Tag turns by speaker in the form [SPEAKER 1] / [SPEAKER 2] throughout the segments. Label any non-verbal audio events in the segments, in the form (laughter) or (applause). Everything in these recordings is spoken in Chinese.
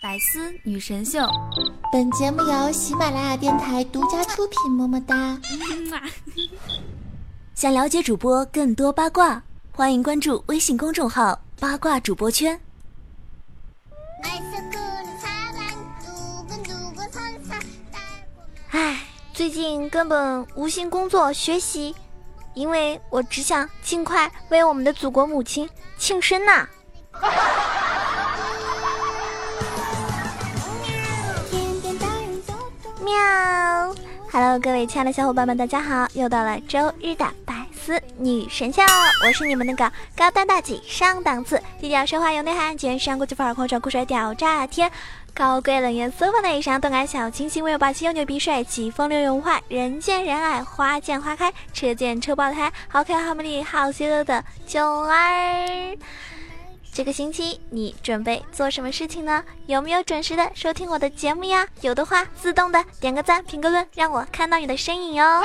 [SPEAKER 1] 百思女神秀，
[SPEAKER 2] 本节目由喜马拉雅电台独家出品。么么哒！
[SPEAKER 3] 想了解主播更多八卦，欢迎关注微信公众号“八卦主播圈”。
[SPEAKER 4] 唉，最近根本无心工作学习，因为我只想尽快为我们的祖国母亲庆生呐！(laughs) 喵，Hello，各位亲爱的小伙伴们，大家好！又到了周日的百思女神秀，我是你们那个高端大气上档次、低调奢华有内涵、尖上国际范儿、狂拽酷帅屌炸天、高贵冷艳奢华内伤、动感小清新、温柔霸气又牛逼帅气、风流永坏、人见人爱、花见花开、车见车爆胎、好可爱好美丽好邪恶的囧儿。这个星期你准备做什么事情呢？有没有准时的收听我的节目呀？有的话，自动的点个赞，评个论，让我看到你的身影哟。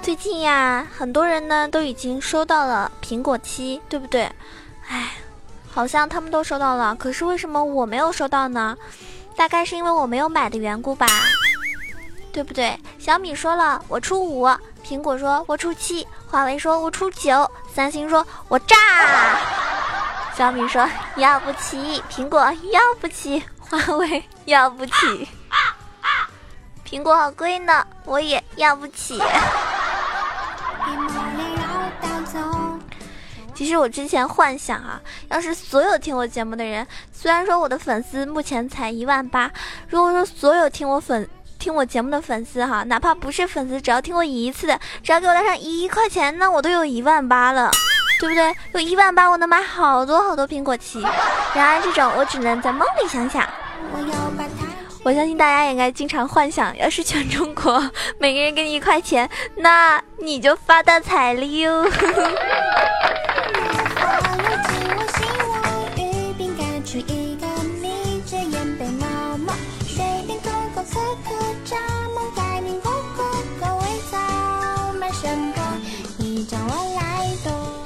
[SPEAKER 4] 最近呀，很多人呢都已经收到了苹果七，对不对？哎。好像他们都收到了，可是为什么我没有收到呢？大概是因为我没有买的缘故吧，对不对？小米说了我出五，苹果说我出七，华为说我出九，三星说我炸。小米说要不起，苹果要不起，华为要不起。苹果好贵呢，我也要不起。(laughs) 其实我之前幻想啊，要是所有听我节目的人，虽然说我的粉丝目前才一万八，如果说所有听我粉听我节目的粉丝哈，哪怕不是粉丝，只要听我一次，只要给我带上一块钱，那我都有一万八了，对不对？有一万八，我能买好多好多苹果七。(laughs) 然而这种我只能在梦里想想。我要把它相信大家也应该经常幻想，要是全中国 (laughs) 每个人给你一块钱，那你就发大财了哟。(laughs)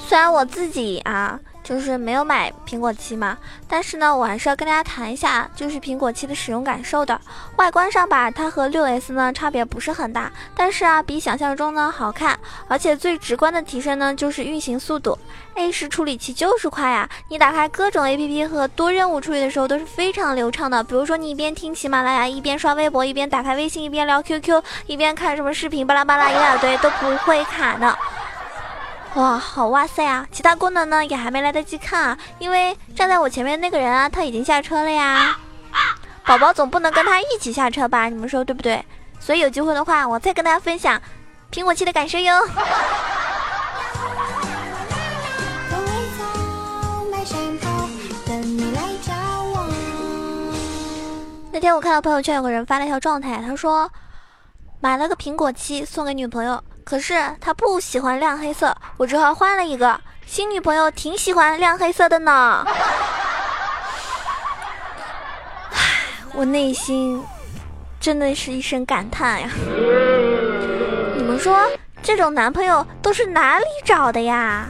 [SPEAKER 4] 虽然我自己啊。就是没有买苹果七嘛，但是呢，我还是要跟大家谈一下，就是苹果七的使用感受的。外观上吧，它和六 S 呢差别不是很大，但是啊，比想象中呢好看，而且最直观的提升呢就是运行速度，A 十处理器就是快呀。你打开各种 APP 和多任务处理的时候都是非常流畅的。比如说你一边听喜马拉雅，一边刷微博，一边打开微信，一边聊 QQ，一边看什么视频，巴拉巴拉一大堆都不会卡的。哇，好哇塞啊！其他功能呢也还没来得及看啊，因为站在我前面那个人啊，他已经下车了呀。宝宝总不能跟他一起下车吧？你们说对不对？所以有机会的话，我再跟大家分享苹果七的感受哟。(laughs) 那天我看到朋友圈有个人发了一条状态，他说买了个苹果七送给女朋友。可是他不喜欢亮黑色，我只好换了一个。新女朋友挺喜欢亮黑色的呢。唉，我内心真的是一声感叹呀。你们说这种男朋友都是哪里找的呀？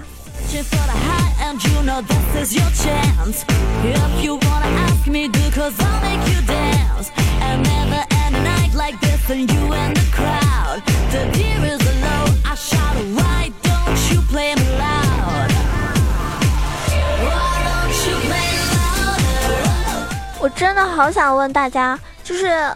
[SPEAKER 4] 好想问大家，就是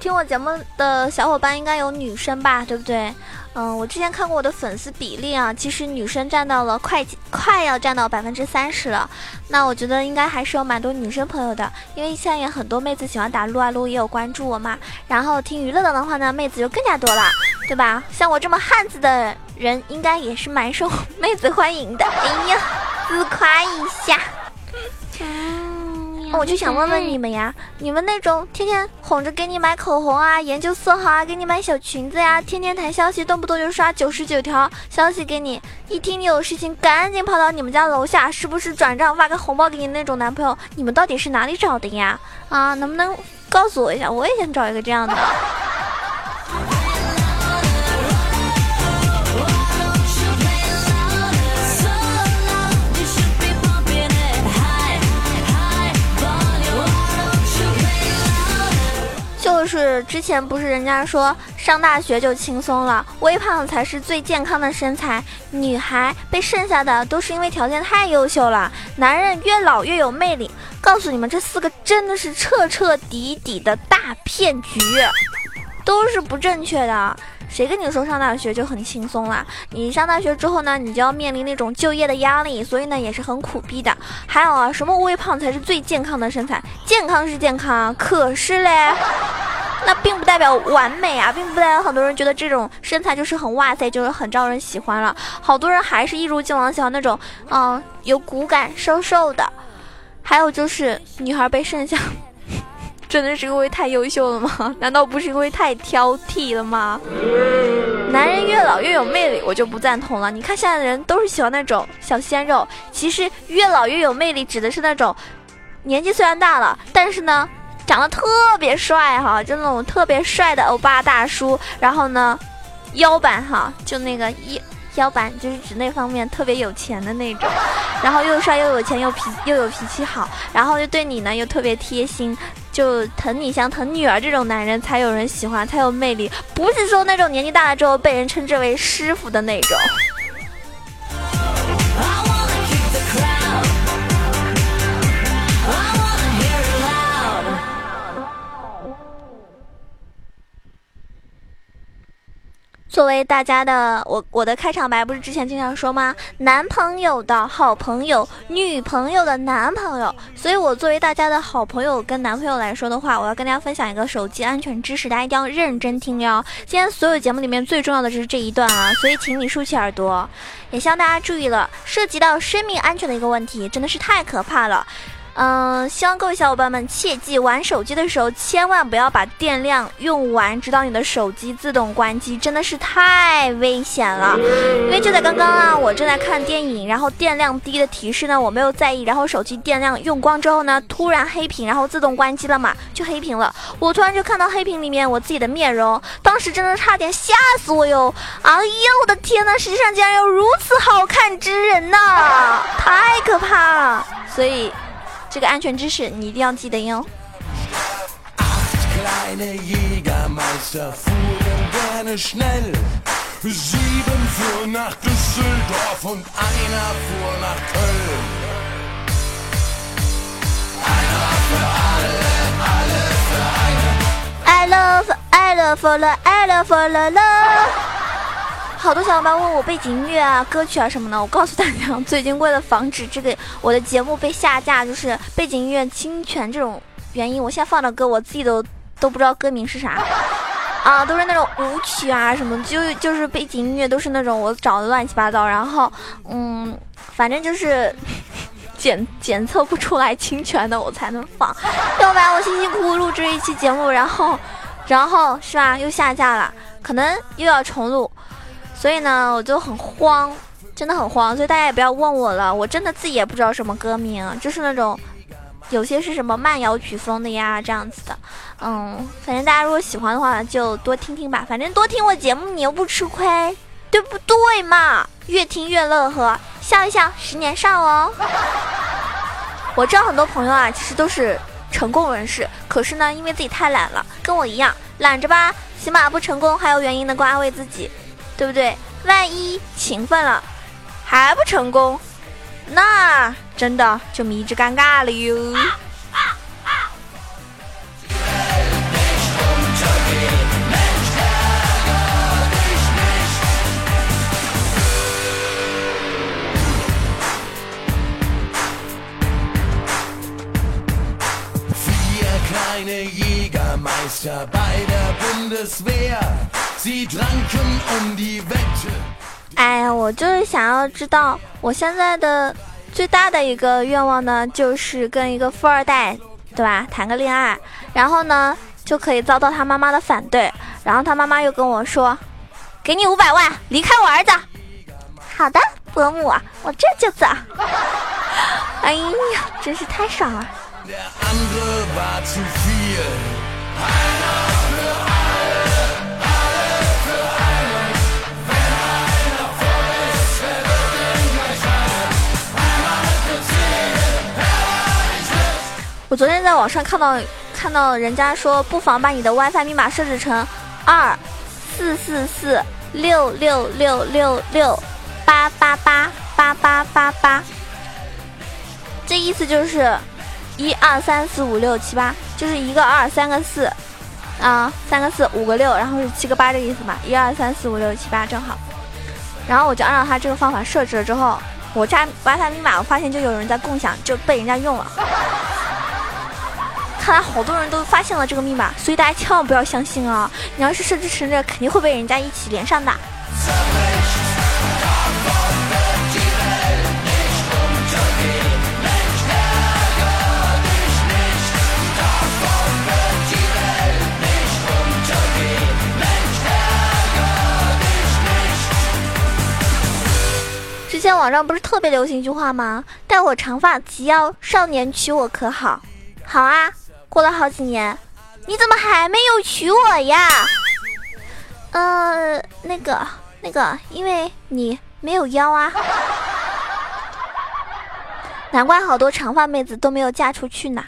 [SPEAKER 4] 听我节目的小伙伴应该有女生吧，对不对？嗯，我之前看过我的粉丝比例啊，其实女生占到了快快要占到百分之三十了。那我觉得应该还是有蛮多女生朋友的，因为现在也很多妹子喜欢打撸啊撸，也有关注我嘛。然后听娱乐的的话呢，妹子就更加多了，对吧？像我这么汉子的人，应该也是蛮受 (laughs) 妹子欢迎的。哎呀，自夸一下。我就想问问你们呀，你们那种天天哄着给你买口红啊、研究色号啊、给你买小裙子呀、天天弹消息，动不动就刷九十九条消息给你，一听你有事情赶紧跑到你们家楼下，时不时转账发个红包给你那种男朋友，你们到底是哪里找的呀？啊，能不能告诉我一下，我也想找一个这样的。是之前不是人家说上大学就轻松了，微胖才是最健康的身材，女孩被剩下的都是因为条件太优秀了，男人越老越有魅力。告诉你们，这四个真的是彻彻底底的大骗局，都是不正确的。谁跟你说上大学就很轻松啦？你上大学之后呢，你就要面临那种就业的压力，所以呢也是很苦逼的。还有啊，什么微胖才是最健康的身材？健康是健康，可是嘞。(laughs) 那并不代表完美啊，并不代表很多人觉得这种身材就是很哇塞，就是很招人喜欢了。好多人还是一如既往喜欢那种，嗯，有骨感、瘦瘦的。还有就是女孩被剩下，真的是因为太优秀了吗？(laughs) 难道不是因为太挑剔了吗？男人越老越有魅力，我就不赞同了。你看现在的人都是喜欢那种小鲜肉，其实越老越有魅力指的是那种年纪虽然大了，但是呢。长得特别帅哈，就那种特别帅的欧巴大叔。然后呢，腰板哈，就那个腰腰板，就是指那方面特别有钱的那种。然后又帅又有钱又脾又有脾气好，然后又对你呢又特别贴心，就疼你像疼女儿这种男人才有人喜欢，才有魅力。不是说那种年纪大了之后被人称之为师傅的那种。大家的我，我的开场白不是之前经常说吗？男朋友的好朋友，女朋友的男朋友。所以，我作为大家的好朋友跟男朋友来说的话，我要跟大家分享一个手机安全知识，大家一定要认真听哟。今天所有节目里面最重要的就是这一段啊，所以请你竖起耳朵，也希望大家注意了，涉及到生命安全的一个问题，真的是太可怕了。嗯，希望各位小伙伴们切记，玩手机的时候千万不要把电量用完，直到你的手机自动关机，真的是太危险了。因为就在刚刚啊，我正在看电影，然后电量低的提示呢，我没有在意，然后手机电量用光之后呢，突然黑屏，然后自动关机了嘛，就黑屏了。我突然就看到黑屏里面我自己的面容，当时真的差点吓死我哟！哎呀，我的天呐，世界上竟然有如此好看之人呐，太可怕了。所以。这个安全知识你一定要记得哟。I love, I love, I love, I love. 好多小伙伴问我背景音乐啊、歌曲啊什么的，我告诉大家，最近为了防止这个我的节目被下架，就是背景音乐侵权这种原因，我现在放的歌我自己都都不知道歌名是啥，啊，都是那种舞曲啊什么，就就是背景音乐都是那种我找的乱七八糟，然后嗯，反正就是检检测不出来侵权的我才能放，要不然我辛辛苦苦录制一期节目，然后然后是吧，又下架了，可能又要重录。所以呢，我就很慌，真的很慌。所以大家也不要问我了，我真的自己也不知道什么歌名，就是那种有些是什么慢摇曲风的呀，这样子的。嗯，反正大家如果喜欢的话，就多听听吧。反正多听我节目，你又不吃亏，对不对嘛？越听越乐呵，笑一笑，十年少哦。我知道很多朋友啊，其实都是成功人士，可是呢，因为自己太懒了，跟我一样懒着吧，起码不成功还有原因能够安慰自己。对不对？万一勤奋了还不成功，那真的就迷之尴尬了哟。哎呀，我就是想要知道，我现在的最大的一个愿望呢，就是跟一个富二代，对吧，谈个恋爱，然后呢就可以遭到他妈妈的反对，然后他妈妈又跟我说，给你五百万，离开我儿子。好的，伯母，我这就走。哎呀，真是太爽了。我昨天在网上看到看到人家说，不妨把你的 WiFi 密码设置成二四四四六六六六六八八八八八八八，这意思就是一二三四五六七八，就是一个二三个四啊，三个四五个六，然后是七个八这个意思嘛，一二三四五六七八正好。然后我就按照他这个方法设置了之后，我家 WiFi 密码我发现就有人在共享，就被人家用了。看来好多人都发现了这个密码，所以大家千万不要相信啊！你要是设置成这，肯定会被人家一起连上的。之前网上不是特别流行一句话吗？待我长发及腰，少年娶我可好？好啊。过了好几年，你怎么还没有娶我呀？呃，那个，那个，因为你没有腰啊。(laughs) 难怪好多长发妹子都没有嫁出去呢。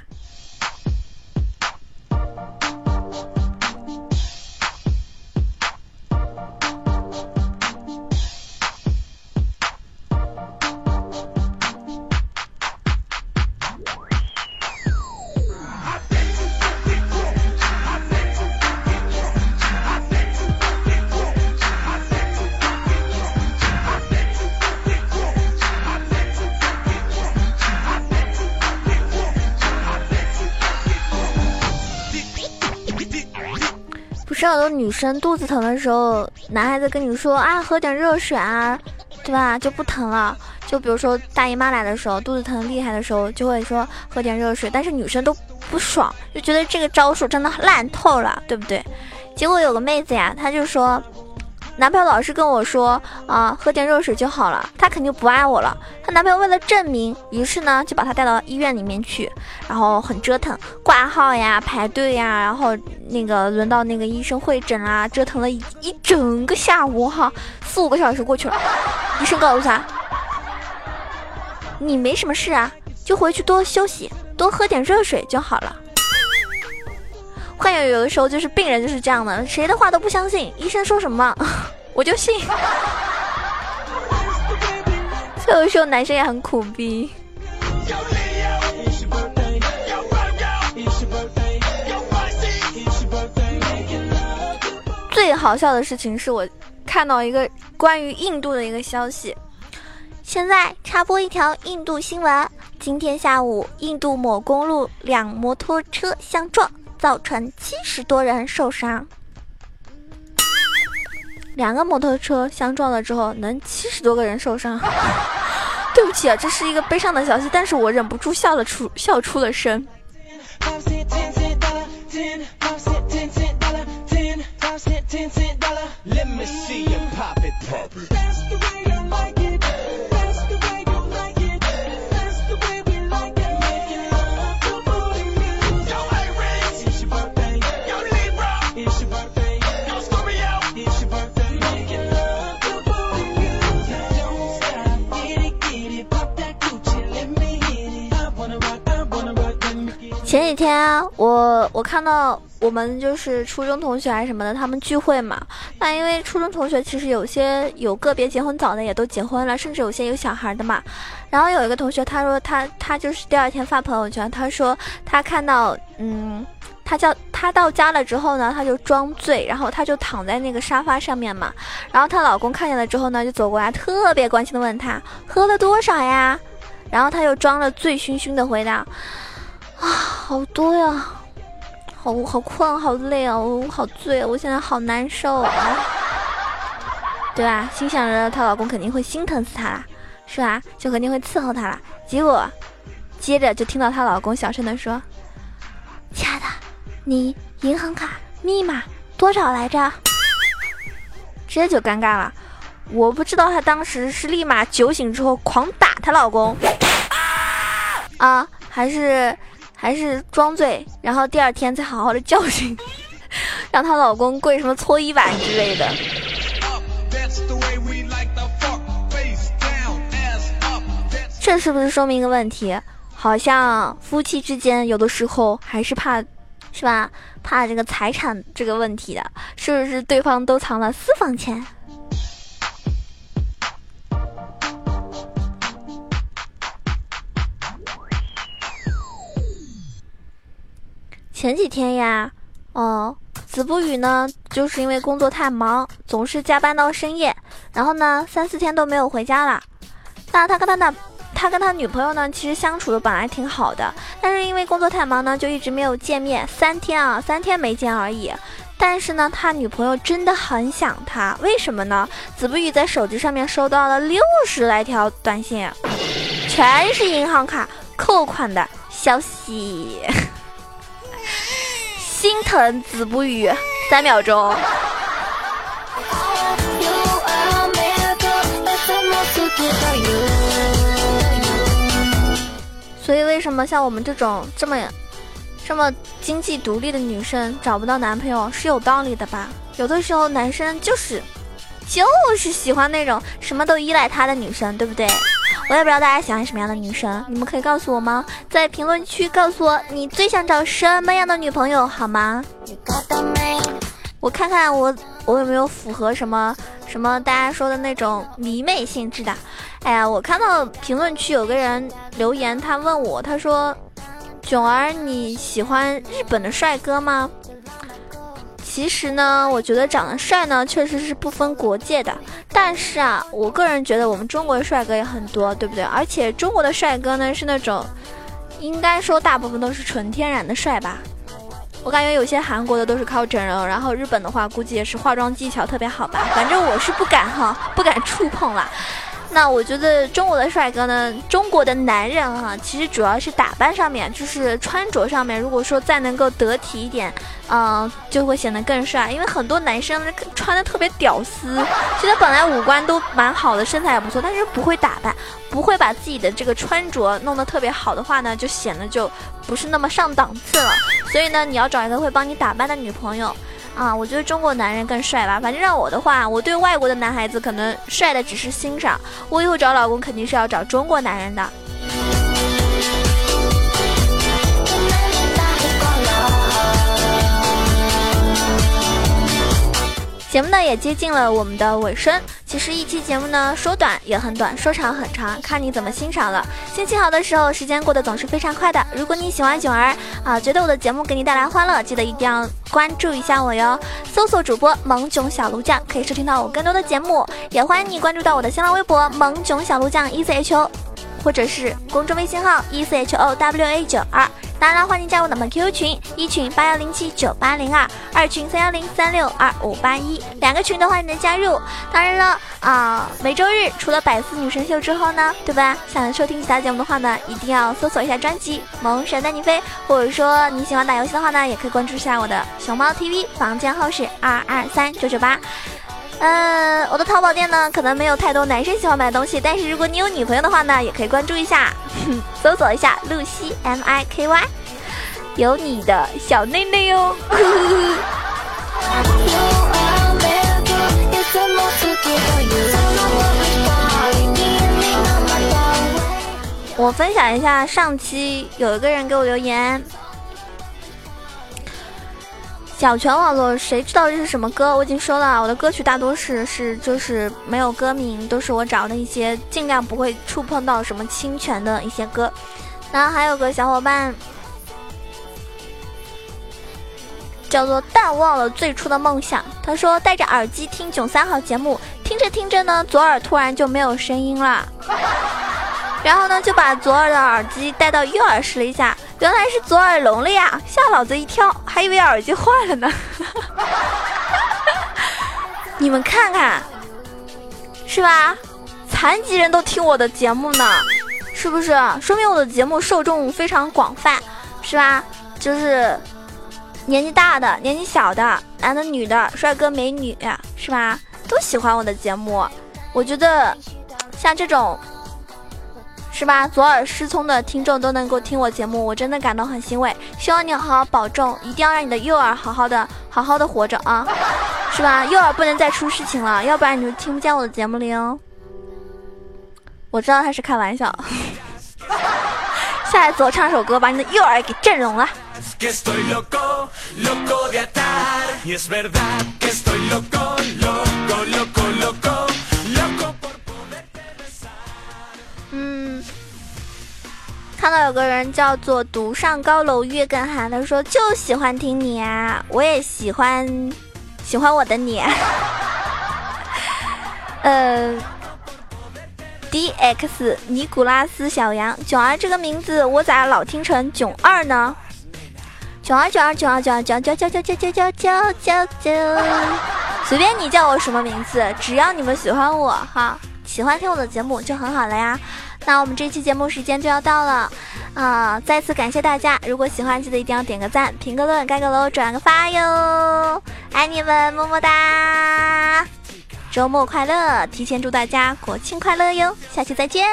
[SPEAKER 4] 不是很多女生肚子疼的时候，男孩子跟你说啊，喝点热水啊，对吧？就不疼了。就比如说大姨妈来的时候，肚子疼厉害的时候，就会说喝点热水。但是女生都不爽，就觉得这个招数真的烂透了，对不对？结果有个妹子呀，她就说。男朋友老是跟我说啊，喝点热水就好了，他肯定不爱我了。她男朋友为了证明，于是呢就把她带到医院里面去，然后很折腾，挂号呀、排队呀，然后那个轮到那个医生会诊啊，折腾了一一整个下午哈，四五个小时过去了。医生告诉他，你没什么事啊，就回去多休息，多喝点热水就好了。患有有的时候就是病人就是这样的，谁的话都不相信，医生说什么我就信。有的时候男生也很苦逼。最好笑的事情是我看到一个关于印度的一个消息，现在插播一条印度新闻：今天下午，印度某公路两摩托车相撞。造成七十多人受伤，两个摩托车相撞了之后，能七十多个人受伤。(laughs) 对不起啊，这是一个悲伤的消息，但是我忍不住笑了出笑出了声。天我我看到我们就是初中同学还是什么的，他们聚会嘛。那因为初中同学其实有些有个别结婚早的也都结婚了，甚至有些有小孩的嘛。然后有一个同学他说他他就是第二天发朋友圈，他说他看到嗯，他叫他到家了之后呢，他就装醉，然后他就躺在那个沙发上面嘛。然后她老公看见了之后呢，就走过来特别关心的问他喝了多少呀？然后他又装了醉醺醺的回答。啊，好多呀，好好困，好累啊，我好醉，我现在好难受啊，对吧？心想着她老公肯定会心疼死她啦，是吧？就肯定会伺候她啦。结果，接着就听到她老公小声的说：“亲爱的，你银行卡密码多少来着？”这就尴尬了。我不知道她当时是立马酒醒之后狂打她老公，啊，还是？还是装醉，然后第二天再好好的教训，(laughs) 让她老公跪什么搓衣板之类的。这是不是说明一个问题？好像夫妻之间有的时候还是怕，是吧？怕这个财产这个问题的，是不是对方都藏了私房钱？前几天呀，哦，子不语呢，就是因为工作太忙，总是加班到深夜，然后呢，三四天都没有回家了。那他跟他的，他跟他女朋友呢，其实相处的本来挺好的，但是因为工作太忙呢，就一直没有见面。三天啊，三天没见而已。但是呢，他女朋友真的很想他，为什么呢？子不语在手机上面收到了六十来条短信，全是银行卡扣款的消息。心疼子不语，三秒钟。所以为什么像我们这种这么这么经济独立的女生找不到男朋友是有道理的吧？有的时候男生就是就是喜欢那种什么都依赖他的女生，对不对？我也不知道大家喜欢什么样的女生，你们可以告诉我吗？在评论区告诉我你最想找什么样的女朋友好吗？我看看我我有没有符合什么什么大家说的那种迷妹性质的。哎呀，我看到评论区有个人留言，他问我，他说：“囧儿你喜欢日本的帅哥吗？”其实呢，我觉得长得帅呢，确实是不分国界的。但是啊，我个人觉得我们中国的帅哥也很多，对不对？而且中国的帅哥呢，是那种，应该说大部分都是纯天然的帅吧。我感觉有些韩国的都是靠整容，然后日本的话估计也是化妆技巧特别好吧。反正我是不敢哈，不敢触碰了。那我觉得中国的帅哥呢，中国的男人哈，其实主要是打扮上面，就是穿着上面，如果说再能够得体一点，嗯，就会显得更帅。因为很多男生穿的特别屌丝，其实本来五官都蛮好的，身材也不错，但是不会打扮，不会把自己的这个穿着弄得特别好的话呢，就显得就不是那么上档次了。所以呢，你要找一个会帮你打扮的女朋友。啊，我觉得中国男人更帅吧。反正让我的话，我对外国的男孩子可能帅的只是欣赏。我以后找老公肯定是要找中国男人的。节目呢也接近了我们的尾声。其实一期节目呢说短也很短，说长很长，看你怎么欣赏了。心情好的时候，时间过得总是非常快的。如果你喜欢囧儿啊，觉得我的节目给你带来欢乐，记得一定要关注一下我哟。搜索主播萌囧小炉酱，可以收听到我更多的节目。也欢迎你关注到我的新浪微博萌囧小炉酱 E C H O，或者是公众微信号 E C H O W A 九二。当然了，欢迎加入我们 QQ 群，一群八幺零七九八零二，二群三幺零三六二五八一，两个群都欢迎你的加入。当然了啊，每周日除了百思女神秀之后呢，对吧？想收听其他节目的话呢，一定要搜索一下专辑《萌神带你飞》，或者说你喜欢打游戏的话呢，也可以关注一下我的熊猫 TV，房间号是二二三九九八。嗯，我的淘宝店呢，可能没有太多男生喜欢买的东西，但是如果你有女朋友的话呢，也可以关注一下，(laughs) 搜索一下露西 M I K Y，有你的小内内哟。(laughs) 我分享一下，上期有一个人给我留言。小泉网络，谁知道这是什么歌？我已经说了，我的歌曲大多是是就是没有歌名，都是我找的一些尽量不会触碰到什么侵权的一些歌。然后还有个小伙伴叫做淡忘了最初的梦想，他说戴着耳机听囧三号节目，听着听着呢，左耳突然就没有声音了，(laughs) 然后呢就把左耳的耳机带到右耳试了一下。原来是左耳聋了呀，吓老子一跳，还以为耳机坏了呢。(laughs) 你们看看，是吧？残疾人都听我的节目呢，是不是？说明我的节目受众非常广泛，是吧？就是年纪大的、年纪小的、男的、女的、帅哥美女，是吧？都喜欢我的节目。我觉得像这种。是吧？左耳失聪的听众都能够听我节目，我真的感到很欣慰。希望你好好保重，一定要让你的右耳好好的、好好的活着啊！(laughs) 是吧？右耳不能再出事情了，要不然你就听不见我的节目了哟。我知道他是开玩笑，(laughs) 下一次我唱首歌，把你的右耳给震聋了。看到有个人叫做独上高楼月更寒，他说就喜欢听你啊，我也喜欢，喜欢我的你。(laughs) 呃，D X 尼古拉斯小杨囧儿这个名字我咋老听成囧二呢？囧儿囧儿囧儿囧儿囧囧囧囧囧囧囧囧囧囧，随便你叫我什么名字，只要你们喜欢我哈，喜欢听我的节目就很好了呀。那我们这期节目时间就要到了啊！再次感谢大家，如果喜欢记得一定要点个赞、评个论、盖个楼、转个发哟，爱你们，么么哒！周末快乐！提前祝大家国庆快乐哟！下期再见。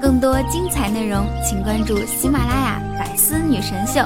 [SPEAKER 1] 更多精彩内容，请关注喜马拉雅《百思女神秀》。